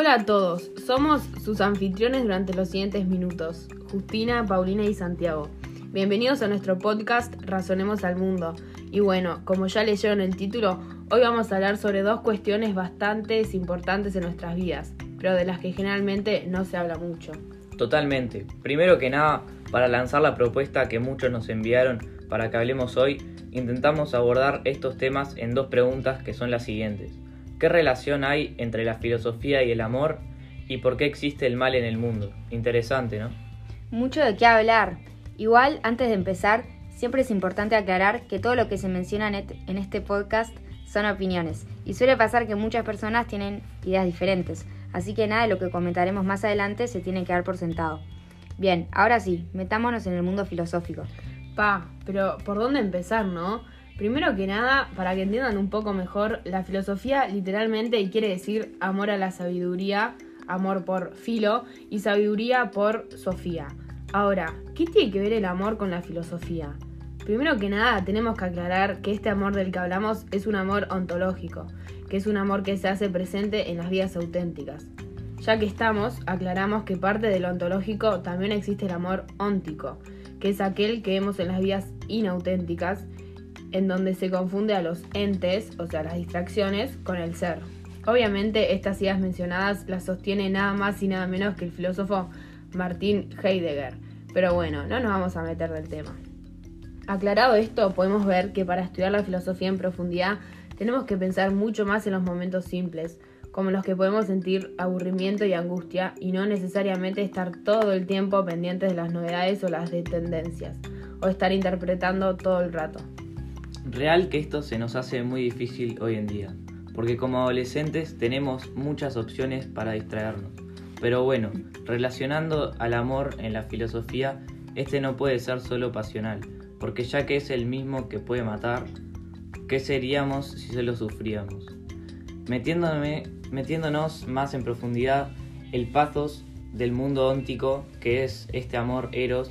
Hola a todos, somos sus anfitriones durante los siguientes minutos, Justina, Paulina y Santiago. Bienvenidos a nuestro podcast Razonemos al Mundo. Y bueno, como ya leyeron el título, hoy vamos a hablar sobre dos cuestiones bastante importantes en nuestras vidas, pero de las que generalmente no se habla mucho. Totalmente. Primero que nada, para lanzar la propuesta que muchos nos enviaron para que hablemos hoy, intentamos abordar estos temas en dos preguntas que son las siguientes. ¿Qué relación hay entre la filosofía y el amor? ¿Y por qué existe el mal en el mundo? Interesante, ¿no? Mucho de qué hablar. Igual, antes de empezar, siempre es importante aclarar que todo lo que se menciona en este podcast son opiniones. Y suele pasar que muchas personas tienen ideas diferentes. Así que nada de lo que comentaremos más adelante se tiene que dar por sentado. Bien, ahora sí, metámonos en el mundo filosófico. Pa, pero ¿por dónde empezar, no? Primero que nada, para que entiendan un poco mejor, la filosofía literalmente quiere decir amor a la sabiduría, amor por filo y sabiduría por Sofía. Ahora, ¿qué tiene que ver el amor con la filosofía? Primero que nada, tenemos que aclarar que este amor del que hablamos es un amor ontológico, que es un amor que se hace presente en las vidas auténticas. Ya que estamos, aclaramos que parte del ontológico también existe el amor óntico, que es aquel que vemos en las vidas inauténticas en donde se confunde a los entes, o sea, las distracciones, con el ser. Obviamente estas ideas mencionadas las sostiene nada más y nada menos que el filósofo Martin Heidegger, pero bueno, no nos vamos a meter del tema. Aclarado esto, podemos ver que para estudiar la filosofía en profundidad tenemos que pensar mucho más en los momentos simples, como los que podemos sentir aburrimiento y angustia, y no necesariamente estar todo el tiempo pendientes de las novedades o las de tendencias, o estar interpretando todo el rato. Real que esto se nos hace muy difícil hoy en día, porque como adolescentes tenemos muchas opciones para distraernos. Pero bueno, relacionando al amor en la filosofía, este no puede ser solo pasional, porque ya que es el mismo que puede matar, ¿qué seríamos si se lo sufríamos? Metiéndonos más en profundidad, el pathos del mundo óntico, que es este amor eros,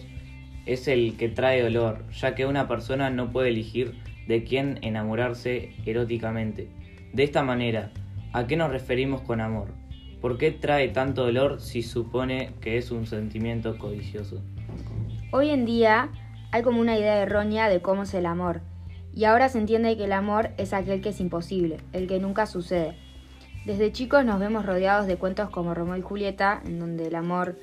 es el que trae dolor, ya que una persona no puede elegir de quién enamorarse eróticamente. De esta manera, ¿a qué nos referimos con amor? ¿Por qué trae tanto dolor si supone que es un sentimiento codicioso? Hoy en día hay como una idea errónea de cómo es el amor, y ahora se entiende que el amor es aquel que es imposible, el que nunca sucede. Desde chicos nos vemos rodeados de cuentos como Romeo y Julieta, en donde el amor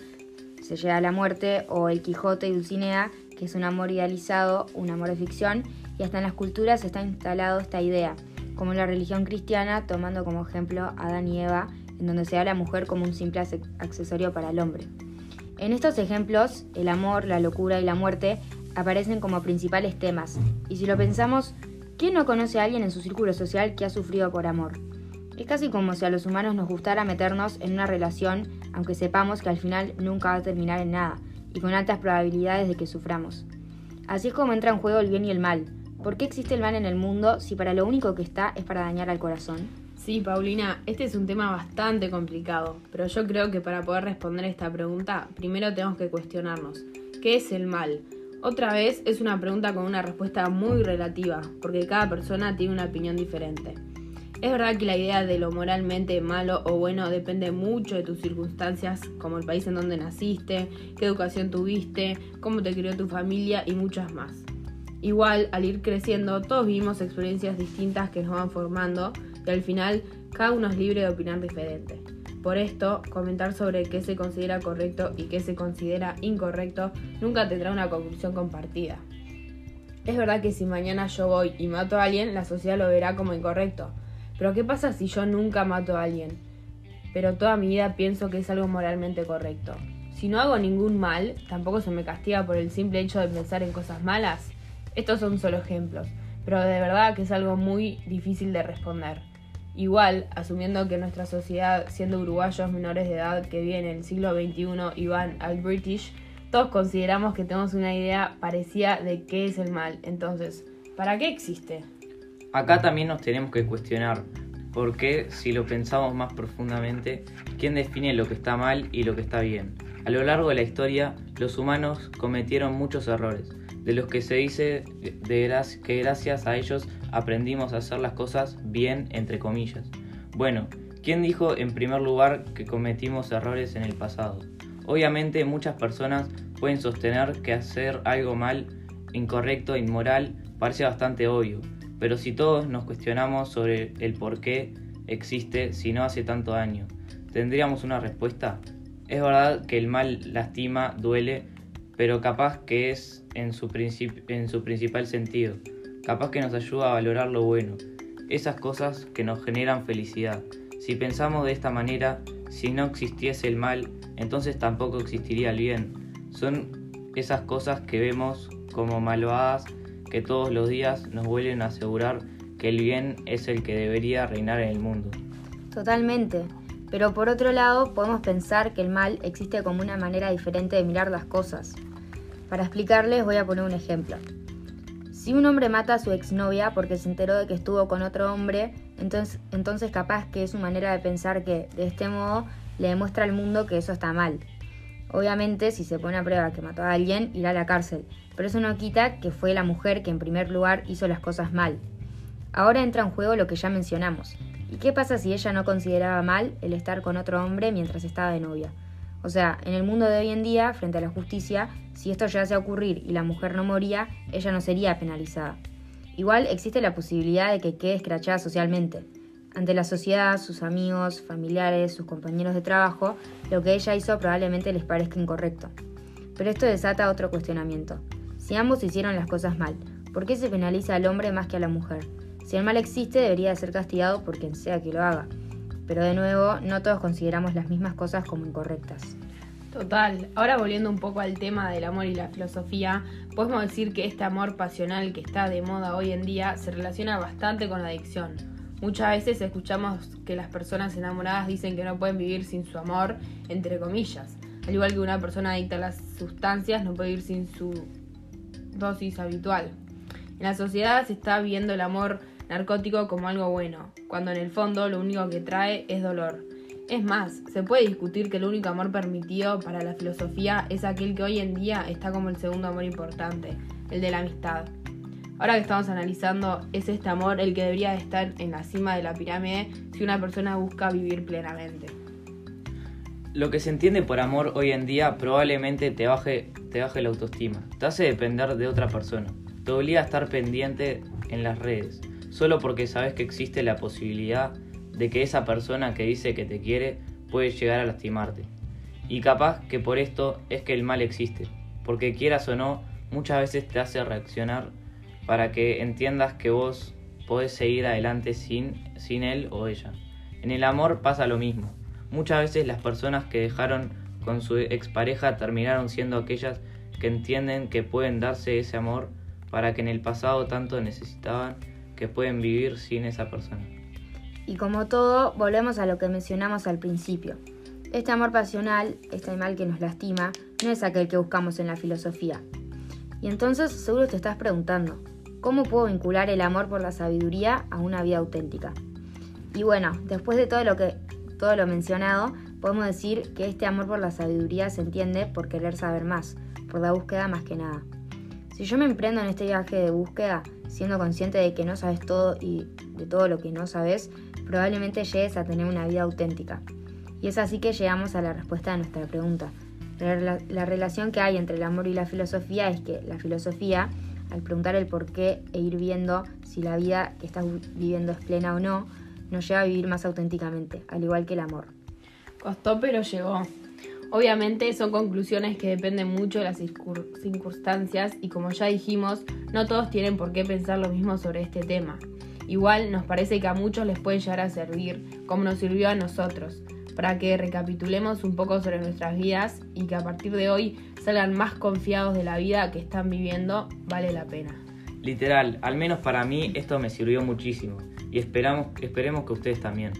se llega a la muerte, o El Quijote y Dulcinea, que es un amor idealizado, un amor de ficción, y hasta en las culturas está instalado esta idea, como en la religión cristiana, tomando como ejemplo a Adán y Eva, en donde se ve a la mujer como un simple accesorio para el hombre. En estos ejemplos, el amor, la locura y la muerte aparecen como principales temas, y si lo pensamos, ¿quién no conoce a alguien en su círculo social que ha sufrido por amor? Es casi como si a los humanos nos gustara meternos en una relación, aunque sepamos que al final nunca va a terminar en nada, y con altas probabilidades de que suframos. Así es como entra en juego el bien y el mal, ¿Por qué existe el mal en el mundo si para lo único que está es para dañar al corazón? Sí, Paulina, este es un tema bastante complicado, pero yo creo que para poder responder esta pregunta, primero tenemos que cuestionarnos, ¿qué es el mal? Otra vez es una pregunta con una respuesta muy relativa, porque cada persona tiene una opinión diferente. Es verdad que la idea de lo moralmente malo o bueno depende mucho de tus circunstancias, como el país en donde naciste, qué educación tuviste, cómo te crió tu familia y muchas más. Igual, al ir creciendo, todos vivimos experiencias distintas que nos van formando y al final cada uno es libre de opinar diferente. Por esto, comentar sobre qué se considera correcto y qué se considera incorrecto nunca tendrá una conclusión compartida. Es verdad que si mañana yo voy y mato a alguien, la sociedad lo verá como incorrecto. Pero ¿qué pasa si yo nunca mato a alguien? Pero toda mi vida pienso que es algo moralmente correcto. Si no hago ningún mal, tampoco se me castiga por el simple hecho de pensar en cosas malas. Estos son solo ejemplos, pero de verdad que es algo muy difícil de responder. Igual, asumiendo que nuestra sociedad, siendo uruguayos menores de edad que viven en el siglo XXI y van al British, todos consideramos que tenemos una idea parecida de qué es el mal. Entonces, ¿para qué existe? Acá también nos tenemos que cuestionar, porque si lo pensamos más profundamente, ¿quién define lo que está mal y lo que está bien? A lo largo de la historia, los humanos cometieron muchos errores de los que se dice de que gracias a ellos aprendimos a hacer las cosas bien, entre comillas. Bueno, ¿Quién dijo en primer lugar que cometimos errores en el pasado? Obviamente muchas personas pueden sostener que hacer algo mal, incorrecto, inmoral, parece bastante obvio, pero si todos nos cuestionamos sobre el por qué existe si no hace tanto daño, ¿tendríamos una respuesta? Es verdad que el mal lastima, duele, pero capaz que es en su, en su principal sentido, capaz que nos ayuda a valorar lo bueno, esas cosas que nos generan felicidad. Si pensamos de esta manera, si no existiese el mal, entonces tampoco existiría el bien. Son esas cosas que vemos como malvadas que todos los días nos vuelven a asegurar que el bien es el que debería reinar en el mundo. Totalmente. Pero por otro lado, podemos pensar que el mal existe como una manera diferente de mirar las cosas. Para explicarles voy a poner un ejemplo. Si un hombre mata a su exnovia porque se enteró de que estuvo con otro hombre, entonces, entonces capaz que es su manera de pensar que, de este modo, le demuestra al mundo que eso está mal. Obviamente, si se pone a prueba que mató a alguien, irá a la cárcel, pero eso no quita que fue la mujer que en primer lugar hizo las cosas mal. Ahora entra en juego lo que ya mencionamos. ¿Y qué pasa si ella no consideraba mal el estar con otro hombre mientras estaba de novia? O sea, en el mundo de hoy en día, frente a la justicia, si esto llegase a ocurrir y la mujer no moría, ella no sería penalizada. Igual existe la posibilidad de que quede escrachada socialmente. Ante la sociedad, sus amigos, familiares, sus compañeros de trabajo, lo que ella hizo probablemente les parezca incorrecto. Pero esto desata otro cuestionamiento. Si ambos hicieron las cosas mal, ¿por qué se penaliza al hombre más que a la mujer? Si el mal existe, debería ser castigado por quien sea que lo haga. Pero de nuevo, no todos consideramos las mismas cosas como incorrectas. Total, ahora volviendo un poco al tema del amor y la filosofía, podemos decir que este amor pasional que está de moda hoy en día se relaciona bastante con la adicción. Muchas veces escuchamos que las personas enamoradas dicen que no pueden vivir sin su amor, entre comillas. Al igual que una persona adicta a las sustancias no puede vivir sin su dosis habitual. En la sociedad se está viendo el amor narcótico como algo bueno, cuando en el fondo lo único que trae es dolor. Es más, se puede discutir que el único amor permitido para la filosofía es aquel que hoy en día está como el segundo amor importante, el de la amistad. Ahora que estamos analizando, es este amor el que debería estar en la cima de la pirámide si una persona busca vivir plenamente. Lo que se entiende por amor hoy en día probablemente te baje, te baje la autoestima, te hace depender de otra persona, te obliga a estar pendiente en las redes, solo porque sabes que existe la posibilidad de que esa persona que dice que te quiere puede llegar a lastimarte. Y capaz que por esto es que el mal existe, porque quieras o no, muchas veces te hace reaccionar para que entiendas que vos podés seguir adelante sin, sin él o ella. En el amor pasa lo mismo. Muchas veces las personas que dejaron con su expareja terminaron siendo aquellas que entienden que pueden darse ese amor para que en el pasado tanto necesitaban que pueden vivir sin esa persona. Y como todo, volvemos a lo que mencionamos al principio. Este amor pasional, este mal que nos lastima, no es aquel que buscamos en la filosofía. Y entonces seguro te estás preguntando, ¿cómo puedo vincular el amor por la sabiduría a una vida auténtica? Y bueno, después de todo lo que todo lo mencionado, podemos decir que este amor por la sabiduría se entiende por querer saber más, por la búsqueda más que nada. Si yo me emprendo en este viaje de búsqueda, siendo consciente de que no sabes todo y de todo lo que no sabes, probablemente llegues a tener una vida auténtica. Y es así que llegamos a la respuesta de nuestra pregunta. La, relación que hay entre el amor y la filosofía es que la filosofía, al preguntar el por qué e ir viendo si la vida que estás viviendo es plena o no, nos lleva a vivir más auténticamente, al igual que el amor. Costó pero llegó. Obviamente son conclusiones que dependen mucho de las circunstancias y como ya dijimos, no todos tienen por qué pensar lo mismo sobre este tema. Igual nos parece que a muchos les puede llegar a servir, como nos sirvió a nosotros, para que recapitulemos un poco sobre nuestras vidas y que a partir de hoy salgan más confiados de la vida que están viviendo, vale la pena. Literal, al menos para mí esto me sirvió muchísimo y esperamos, esperemos que ustedes también.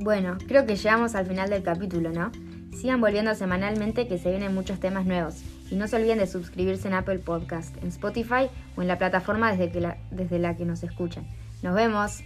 Bueno, creo que llegamos al final del capítulo, ¿no? Sigan volviendo semanalmente que se vienen muchos temas nuevos. Y no se olviden de suscribirse en Apple Podcast, en Spotify o en la plataforma desde, que desde la que nos escuchan. Nos vemos.